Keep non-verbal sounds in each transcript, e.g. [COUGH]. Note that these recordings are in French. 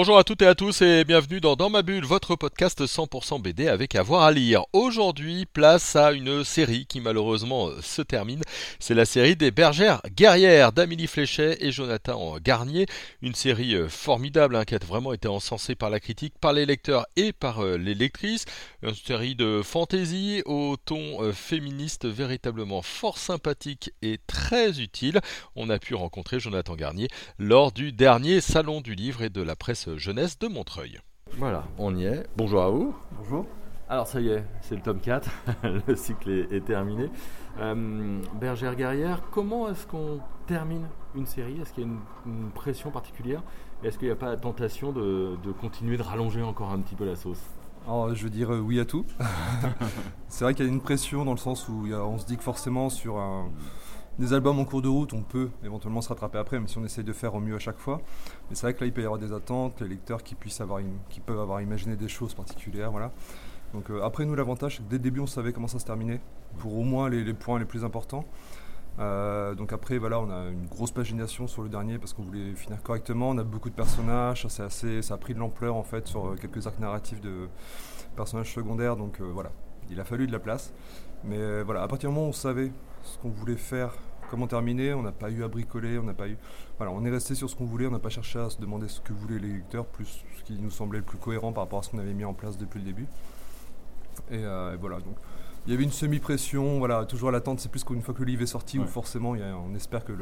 Bonjour à toutes et à tous et bienvenue dans Dans ma bulle, votre podcast 100% BD avec avoir à lire. Aujourd'hui, place à une série qui malheureusement euh, se termine. C'est la série des bergères guerrières d'Amélie Fléchet et Jonathan Garnier. Une série euh, formidable hein, qui a vraiment été encensée par la critique, par les lecteurs et par euh, les lectrices. Une série de fantaisie au ton féministe véritablement fort sympathique et très utile. On a pu rencontrer Jonathan Garnier lors du dernier salon du livre et de la presse jeunesse de Montreuil. Voilà, on y est. Bonjour à vous. Bonjour. Alors ça y est, c'est le tome 4, [LAUGHS] le cycle est, terminé. Euh, Bergère guerrière, comment est-ce qu'on termine une série? Est-ce qu'il y a une, pression particulière? Est-ce qu'il n'y a pas la tentation de, continuer de rallonger encore un petit peu la sauce? Alors, je veux dire oui à tout. [LAUGHS] c'est vrai qu'il y a une pression dans le sens où on se dit que forcément sur un, des albums en cours de route, on peut éventuellement se rattraper après, même si on essaye de faire au mieux à chaque fois. Mais c'est vrai que là, il peut y avoir des attentes, les lecteurs qui, peuvent avoir imaginé des choses particulières. Voilà. Donc euh, après, nous, l'avantage, c'est que dès le début, on savait comment ça se terminait, pour au moins les, points les plus importants. Euh, donc après, voilà, on a une grosse pagination sur le dernier parce qu'on voulait finir correctement. On a beaucoup de personnages, ça, assez, ça a pris de l'ampleur en fait sur euh, quelques arcs narratifs de personnages secondaires. Donc voilà, il a fallu de la place. Mais voilà, à partir du moment où on savait ce qu'on voulait faire comment terminer, on n'a pas eu à bricoler, on n'a pas eu. Voilà, on est resté sur ce qu'on voulait, on n'a pas cherché à se demander ce que voulaient les lecteurs, plus ce qui nous semblait le plus cohérent par rapport à ce qu'on avait mis en place depuis le début. Et, euh, voilà, donc il y avait une semi-pression, voilà, toujours à l'attente, c'est plus qu'une fois que le livre est sorti, où forcément on espère que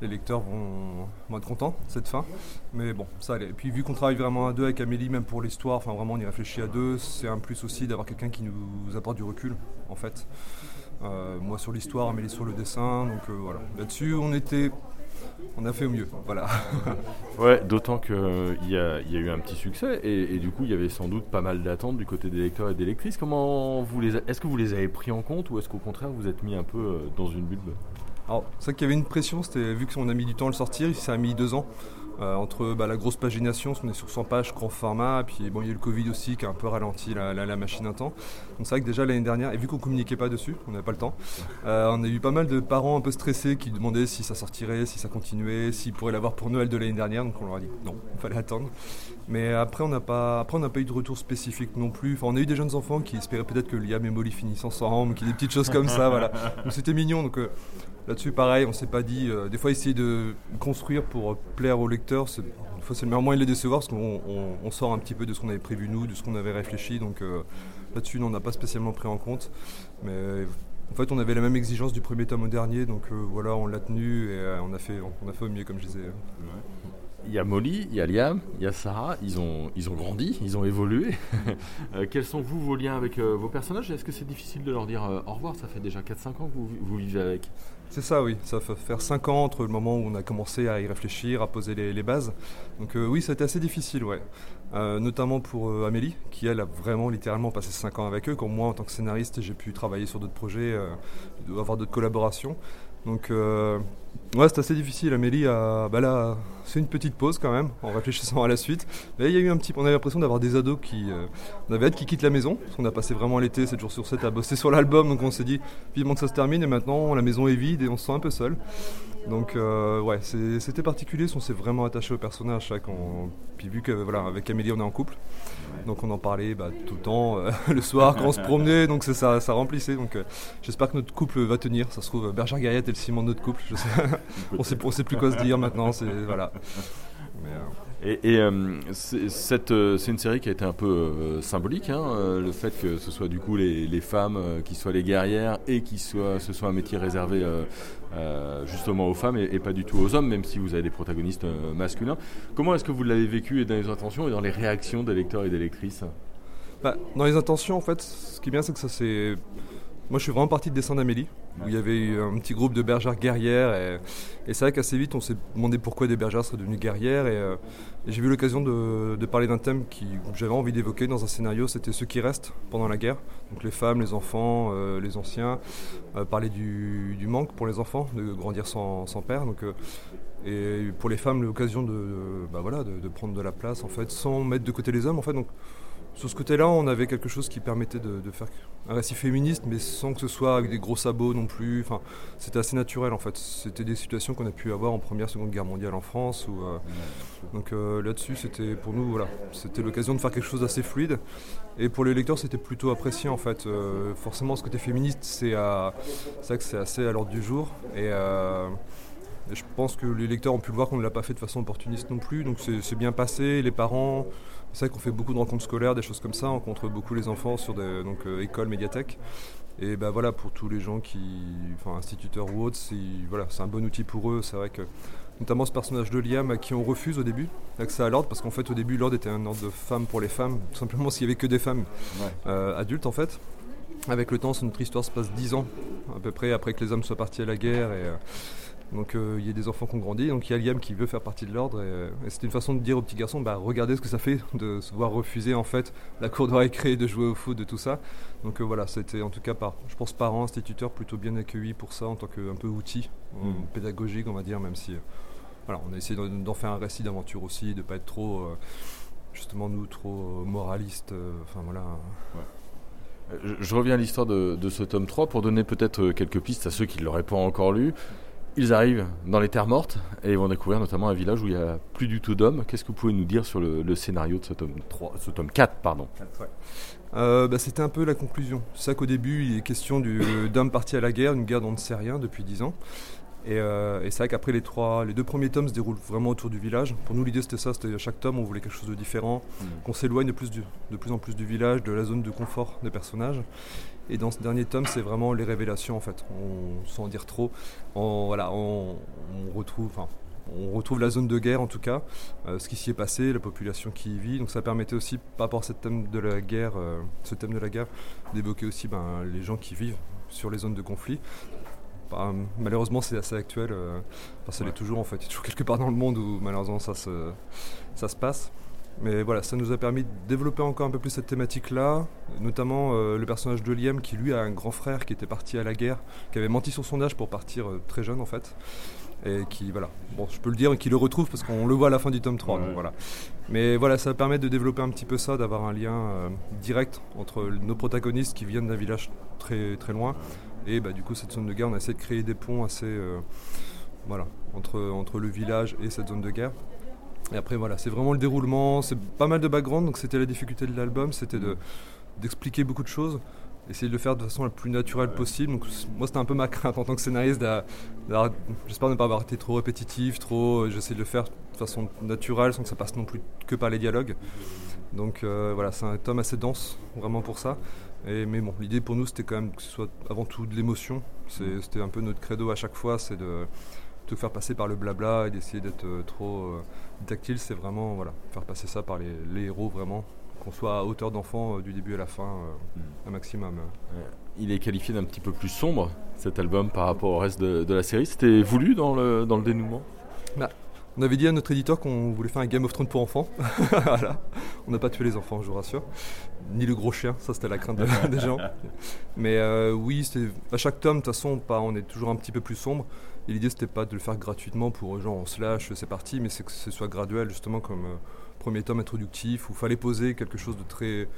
les lecteurs vont, être contents cette fin. Mais bon, ça allait. Et puis vu qu'on travaille vraiment à deux avec Amélie, même pour l'histoire, enfin vraiment on y réfléchit à deux, c'est un plus aussi d'avoir quelqu'un qui nous apporte du recul, en fait. Euh, moi sur l'histoire, Amélie sur le dessin. Donc euh, voilà, là-dessus on était, on a fait au mieux. Voilà. [LAUGHS] ouais, d'autant qu'il euh, y, a, y a eu un petit succès et, du coup il y avait sans doute pas mal d'attentes du côté des lecteurs et des lectrices. Comment vous les, est-ce que vous les avez pris en compte ou est-ce qu'au contraire vous êtes mis un peu dans une bulle? Alors c'est vrai qu'il y avait une pression, c'était vu qu'on a mis du temps à le sortir, ça a mis deux ans. Euh, entre bah, la grosse pagination, on est sur 100 pages, grand format, puis bon, il y a eu le Covid aussi qui a un peu ralenti la, machine un temps. Donc c'est vrai que déjà l'année dernière, et vu qu'on communiquait pas dessus, on n'avait pas le temps, euh, on a eu pas mal de parents un peu stressés qui demandaient si ça sortirait, si ça continuait, s'ils pourraient l'avoir pour Noël de l'année dernière. Donc on leur a dit non, il fallait attendre. Mais après on n'a pas, on pas eu de retour spécifique non plus. Enfin, on a eu des jeunes enfants qui espéraient peut-être que Liam et Molly finissent ensemble, qu'il y ait des petites choses comme ça, voilà. Donc c'était mignon. Donc euh, Là-dessus, pareil, on s'est pas dit. Euh, des fois, essayer de construire pour plaire aux lecteurs, c'est, c'est le meilleur moyen de les décevoir parce qu'on sort un petit peu de ce qu'on avait prévu nous, de ce qu'on avait réfléchi. Donc euh, là-dessus, on n'a pas spécialement pris en compte. Mais en fait, on avait la même exigence du premier tome au dernier, donc euh, voilà, on l'a tenu et on, a fait, on a fait au mieux, comme je disais. Il y a Molly, il y a Liam, il y a Sarah, ils ont, ils ont grandi, ils ont évolué. [LAUGHS] quels sont vous vos liens avec vos personnages? Est-ce que c'est difficile de leur dire au revoir Ça fait déjà 4-5 ans que vous, vous vivez avec? C'est ça, oui. Ça fait faire 5 ans entre le moment où on a commencé à y réfléchir, à poser les, bases. Donc euh, oui, ça a été assez difficile, ouais. Euh, notamment pour euh, Amélie, qui elle a vraiment littéralement passé 5 ans avec eux. Comme moi, en tant que scénariste, j'ai pu travailler sur d'autres projets, avoir d'autres collaborations. Donc Ouais, c'est assez difficile. Amélie a. Bah là, c'est une petite pause quand même, en réfléchissant à la suite. Mais il y a eu un petit. On avait l'impression d'avoir des ados qui. Euh, on avait qu'ils quittent la maison, parce qu'on a passé vraiment l'été, 7 jours sur 7, à bosser sur l'album. Donc on s'est dit, vivement que ça se termine, et maintenant la maison est vide et on se sent un peu seul. Donc euh, ouais, c'était particulier, on s'est vraiment attaché au personnage. Puis vu que voilà, avec Amélie on est en couple, donc on en parlait bah, tout le temps, euh, [LAUGHS] le soir quand on se promenait, donc ça, ça remplissait. Donc j'espère que notre couple va tenir. Ça se trouve, Berger Gaillette est le ciment de notre couple. [LAUGHS] On sait, sait plus quoi se dire maintenant. C'est voilà. Euh, et, euh, euh, c'est une série qui a été un peu symbolique, hein, le fait que ce soit du coup les, femmes qui soient les guerrières et que ce soit un métier réservé justement aux femmes et, pas du tout aux hommes, même si vous avez des protagonistes masculins. Comment est-ce que vous l'avez vécu et dans les intentions et dans les réactions des lecteurs et des lectrices? Bah, Dans les intentions, en fait, ce qui est bien, c'est que ça c'est moi, je suis vraiment parti de dessin d'Amélie, où il y avait eu un petit groupe de bergères guerrières. Et, c'est vrai qu'assez vite, on s'est demandé pourquoi des bergères seraient devenues guerrières. Et, euh, j'ai eu l'occasion de, parler d'un thème que j'avais envie d'évoquer dans un scénario c'était ceux qui restent pendant la guerre. Donc les femmes, les enfants, euh, les anciens. Euh, parler du, manque pour les enfants, de grandir sans, père. Donc Et pour les femmes, l'occasion de, bah voilà, de, prendre de la place en fait, sans mettre de côté les hommes en fait. Donc sur ce côté-là, on avait quelque chose qui permettait de, faire un récit féministe, mais sans que ce soit avec des gros sabots non plus. Enfin, c'était assez naturel en fait. C'était des situations qu'on a pu avoir en première, seconde guerre mondiale en France. Euh, donc euh, là-dessus, c'était pour nous, voilà, c'était l'occasion de faire quelque chose d'assez fluide. Et pour les lecteurs, c'était plutôt apprécié en fait. Euh, forcément, ce côté féministe, c'est ça que c'est assez à l'ordre du jour. Et je pense que les lecteurs ont pu voir qu'on ne l'a pas fait de façon opportuniste non plus, donc c'est bien passé. Les parents, c'est vrai qu'on fait beaucoup de rencontres scolaires, des choses comme ça, on rencontre beaucoup les enfants sur des donc, euh, écoles, médiathèques. Et ben voilà, pour tous les gens qui, enfin instituteurs ou autres, c'est voilà, un bon outil pour eux. C'est vrai que notamment ce personnage de Liam à qui on refuse au début l'accès à l'ordre, parce qu'en fait au début l'ordre était un ordre de femmes pour les femmes, tout simplement s'il y avait que des femmes Ouais. euh, adultes en fait. Avec le temps, notre histoire se passe 10 ans à peu près après que les hommes soient partis à la guerre et euh, donc euh, il y a des enfants qui ont grandi, donc il y a Liam qui veut faire partie de l'ordre et, euh, et c'était une façon de dire aux petits garçons, bah regardez ce que ça fait de se voir refuser en fait la cour de récré, de jouer au foot, de tout ça. Donc euh, voilà, c'était en tout cas par, je pense parents, instituteurs plutôt bien accueillis pour ça en tant que un peu outil euh, Mhm. pédagogique on va dire, même si voilà, on a essayé d'en faire un récit d'aventure aussi, de pas être trop justement nous trop moralistes, enfin voilà. Je, je reviens à l'histoire de, de ce tome 3 pour donner peut-être quelques pistes à ceux qui ne l'auraient pas encore lu. Ils arrivent dans les terres mortes et ils vont découvrir notamment un village où il n'y a plus du tout d'hommes. Qu'est-ce que vous pouvez nous dire sur le, scénario de ce tome 3, ce tome 4, pardon? Euh, bah, C'était un peu la conclusion. C'est ça qu'au début, il est question du- d'hommes partis à la guerre, une guerre dont on ne sait rien depuis 10 ans. Et, euh, et c'est vrai qu'après les, trois, les deux premiers tomes se déroulent vraiment autour du village. Pour nous, l'idée c'était ça, c'était à chaque tome, on voulait quelque chose de différent, Mm. qu'on s'éloigne de, plus du- de plus en plus du village, de la zone de confort des personnages. Et dans ce dernier tome, c'est vraiment les révélations en fait. On, sans en dire trop, on, voilà, on, on retrouve, enfin, on retrouve la zone de guerre en tout cas, euh, ce qui s'y est passé, la population qui y vit. Donc ça permettait aussi, par rapport à ce thème de la guerre, euh, ce thème de la guerre, d'évoquer aussi ben, les gens qui vivent sur les zones de conflit. Bah, malheureusement, c'est assez actuel. euh, enfin, ça l'est toujours en fait. Il y a toujours quelque part dans le monde où malheureusement ça se, ça se passe. Mais voilà, ça nous a permis de développer encore un peu plus cette thématique-là, notamment euh, le personnage de Liam qui lui a un grand frère qui était parti à la guerre, qui avait menti sur son âge pour partir euh, très jeune en fait, et qui, voilà, bon je peux le dire, qui le retrouve parce qu'on le voit à la fin du tome 3, Ouais. donc voilà. Mais voilà, ça permet de développer un petit peu ça, d'avoir un lien euh, direct entre nos protagonistes qui viennent d'un village très, très loin, et bah, du coup cette zone de guerre, on a essayé de créer des ponts assez, euh, voilà, entre, entre le village et cette zone de guerre. Et après voilà, c'est vraiment le déroulement, c'est pas mal de background, donc c'était la difficulté de l'album, c'était de d'expliquer beaucoup de choses, essayer de le faire de façon la plus naturelle possible. Donc moi c'était un peu ma crainte en tant que scénariste, d'a- j'espère ne pas avoir été trop répétitif, trop, j'essaie de le faire de façon naturelle sans que ça passe non plus que par les dialogues. Donc euh, voilà, c'est un tome assez dense, vraiment pour ça. Et, mais bon, l'idée pour nous c'était quand même que ce soit avant tout de l'émotion. C'est- C'était un peu notre credo à chaque fois, c'est de tout faire passer par le blabla et d'essayer d'être euh, trop euh, tactile. C'est vraiment voilà, faire passer ça par les, les héros vraiment, qu'on soit à hauteur d'enfant euh, du début à la fin, euh, un maximum. euh. Il est qualifié d'un petit peu plus sombre, cet album, par rapport au reste de, de la série. C'était voulu dans le, dans le dénouement? On avait dit à notre éditeur qu'on voulait faire un Game of Thrones pour enfants. [LAUGHS] On n'a pas tué les enfants, je vous rassure. Ni le gros chien, ça c'était la crainte de- des gens. Mais euh, oui, à chaque tome, de toute façon, on est toujours un petit peu plus sombre. Et l'idée c'était pas de le faire gratuitement pour genre on se lâche, c'est parti, mais c'est que ce soit graduel, justement comme euh, premier tome introductif où il fallait poser quelque chose de très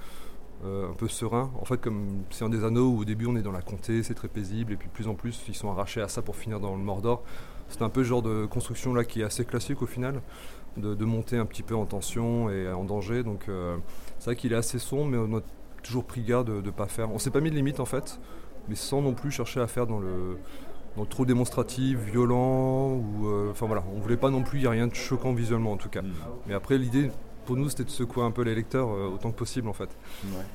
euh, un peu serein. En fait, comme c'est un des anneaux où au début on est dans la comté, c'est très paisible, et puis plus en plus ils sont arrachés à ça pour finir dans le Mordor. C'est un peu ce genre de construction là qui est assez classique au final, de, de monter un petit peu en tension et en danger. Donc euh, c'est vrai qu'il est assez sombre, mais on a toujours pris garde de ne pas faire. On s'est pas mis de limite en fait, mais sans non plus chercher à faire dans le, dans le trop démonstratif, violent, ou euh, enfin voilà, on voulait pas non plus, il n'y a rien de choquant visuellement en tout cas. Mais après l'idée pour nous c'était de secouer un peu les lecteurs euh, autant que possible en fait.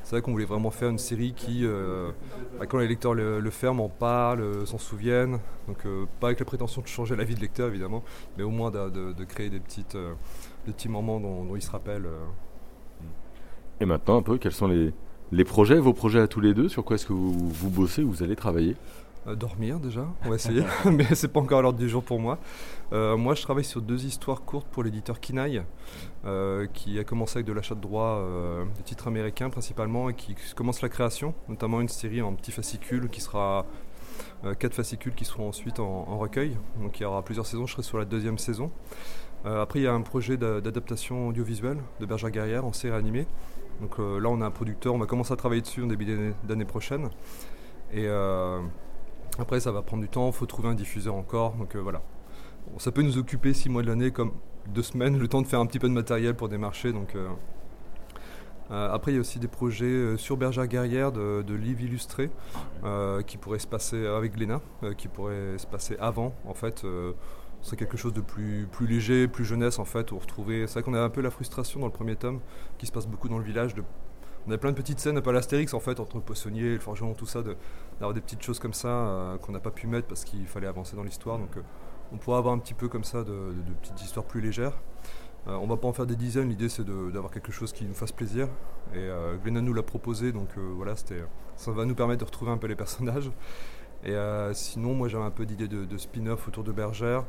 C'est vrai qu'on voulait vraiment faire une série qui, euh, bah, quand les lecteurs le, le ferment, en parlent, euh, s'en souviennent. Donc euh, pas avec la prétention de changer la vie de lecteur évidemment, mais au moins de, de- de créer des, petites, euh, des petits moments dont, dont ils se rappellent. Et maintenant, un peu, quels sont les, les projets, vos projets à tous les deux? Sur quoi est-ce que vous, vous bossez, vous allez travailler? Dormir déjà, on va essayer, [LAUGHS] mais c'est pas encore à l'ordre du jour pour moi. Euh, moi je travaille sur deux histoires courtes pour l'éditeur Kinaï, euh, qui a commencé avec de l'achat de droits euh, de titres américains principalement et qui commence la création, notamment une série en petits fascicules qui sera quatre fascicules qui seront ensuite en, recueil. Donc il y aura plusieurs saisons, je serai sur la deuxième saison. après, il y a un projet d'adaptation audiovisuelle de Bergère Guerrière en série animée. Donc là, on a un producteur, on va commencer à travailler dessus en début d'année prochaine. Et après, ça va prendre du temps, il faut trouver un diffuseur encore. Donc voilà. ça peut nous occuper six mois de l'année comme deux semaines, [LAUGHS] le temps de faire un petit peu de matériel pour démarcher. Donc, euh, euh, après, il y a aussi des projets euh, sur Bergère Guerrière de, livres illustrés qui pourraient se passer avec Glénat, qui pourraient se passer avant. En fait, c'est quelque chose de plus, plus léger, plus jeunesse en fait. Où retrouver, c'est vrai qu'on a un peu la frustration dans le premier tome, qui se passe beaucoup dans le village. De, on a plein de petites scènes un peu à l'Astérix en fait, entre le poissonnier, le forgeron, tout ça, d'avoir des petites choses comme ça qu'on n'a pas pu mettre parce qu'il fallait avancer dans l'histoire. Donc on pourra avoir un petit peu comme ça de, petites histoires plus légères. On euh, on va pas en faire des dizaines, l'idée c'est d'avoir quelque chose qui nous fasse plaisir. Et euh, nous l'a proposé, donc euh, voilà, ça va nous permettre de retrouver un peu les personnages. Et euh, sinon, moi j'avais un peu d'idées de, spin-off autour de Bergère.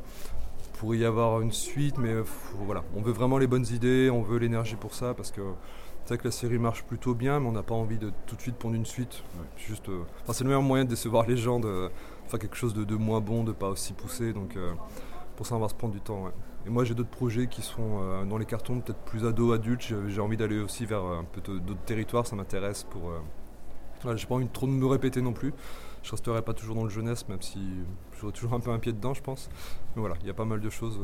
Pourrait y avoir une suite, mais voilà, on veut vraiment les bonnes idées, on veut l'énergie pour ça, parce que c'est vrai que la série marche plutôt bien, mais on n'a pas envie de tout de suite prendre une suite. Juste, c'est le meilleur moyen de décevoir les gens, de, faire quelque chose de, moins bon, de pas aussi poussé. Donc euh, pour ça, on va se prendre du temps. Et moi, j'ai d'autres projets qui sont euh, dans les cartons, peut-être plus ados, adultes. J'ai envie d'aller aussi vers euh, un peu d'autres territoires, ça m'intéresse. Pour, voilà, j'ai pas envie de trop de me répéter non plus. Je resterai pas toujours dans le jeunesse, même si j'aurai toujours un peu un pied dedans, je pense. Mais voilà, il y a pas mal de choses.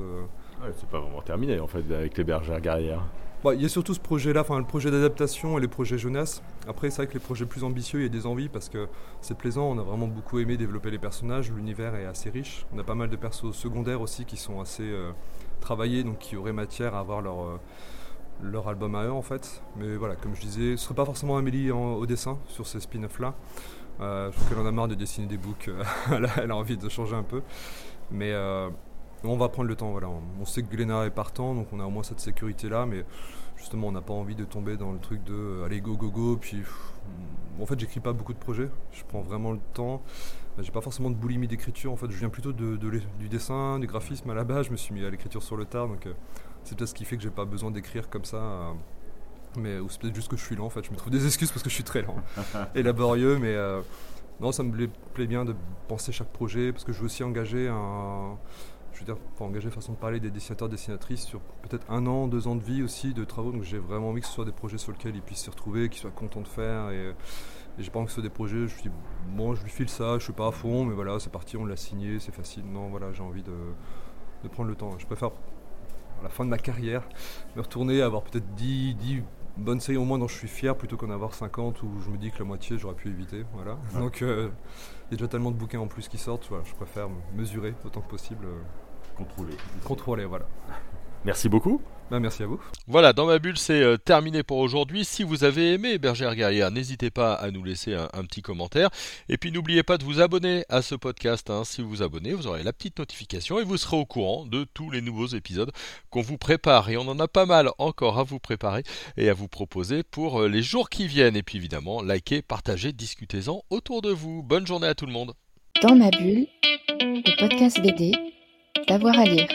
c'est pas vraiment terminé en fait avec les bergères guerrières. Bah, il y a surtout ce projet-là, enfin le projet d'adaptation et les projets jeunesse. Après, c'est vrai que les projets plus ambitieux, il y a des envies parce que c'est plaisant. On a vraiment beaucoup aimé développer les personnages. L'univers est assez riche. On a pas mal de persos secondaires aussi qui sont assez euh, travaillés, donc qui auraient matière à avoir leur, euh, leur album à eux en fait. Mais voilà, comme je disais, ce serait pas forcément Amélie au dessin sur ces spin-offs-là. Euh, je trouve qu'elle en a marre de dessiner des books. [LAUGHS] elle a envie de changer un peu. Mais on va prendre le temps, voilà. On sait que Glénat est partant, donc on a au moins cette sécurité-là, mais justement, on n'a pas envie de tomber dans le truc de euh, aller go go go. Puis, en fait, j'écris pas beaucoup de projets. Je prends vraiment le temps. J'ai pas forcément de boulimie d'écriture. En fait, je viens plutôt de, du dessin, du graphisme à la base. Je me suis mis à l'écriture sur le tard, donc euh, c'est peut-être ce qui fait que j'ai pas besoin d'écrire comme ça. Euh, mais ou c'est peut-être juste que je suis lent. En fait, je me trouve des excuses parce que je suis très lent [LAUGHS] et laborieux, mais non, ça me plaît bien de penser chaque projet parce que je veux aussi engager un je veux dire, pour engager façon de parler des dessinateurs, dessinatrices sur peut-être un an, deux ans de vie aussi, de travaux. Donc j'ai vraiment envie que ce soit des projets sur lesquels ils puissent s'y retrouver, qu'ils soient contents de faire. Et, j'ai pas envie que ce soit des projets, je me dis, bon, je lui file ça, je suis pas à fond, mais voilà, c'est parti, on l'a signé, c'est facile. Non, voilà, j'ai envie de, prendre le temps. Je préfère, à la fin de ma carrière, me retourner, avoir peut-être 10, 10 bonnes séries au moins dont je suis fier, plutôt qu'en avoir 50 où je me dis que la moitié j'aurais pu éviter. Voilà. Donc euh, il y a déjà tellement de bouquins en plus qui sortent, voilà, je préfère mesurer autant que possible. Euh, Contrôler. Contrôler, voilà. Merci beaucoup. Ben, merci à vous. Voilà, dans ma bulle, c'est euh, terminé pour aujourd'hui. Si vous avez aimé Bergère Guerrière, n'hésitez pas à nous laisser un, petit commentaire. Et puis n'oubliez pas de vous abonner à ce podcast. Hein. Si vous vous abonnez, vous aurez la petite notification et vous serez au courant de tous les nouveaux épisodes qu'on vous prépare. Et on en a pas mal encore à vous préparer et à vous proposer pour euh, les jours qui viennent. Et puis évidemment, likez, partagez, discutez-en autour de vous. Bonne journée à tout le monde. Dans ma bulle, le podcast BD, d'avoir à lire.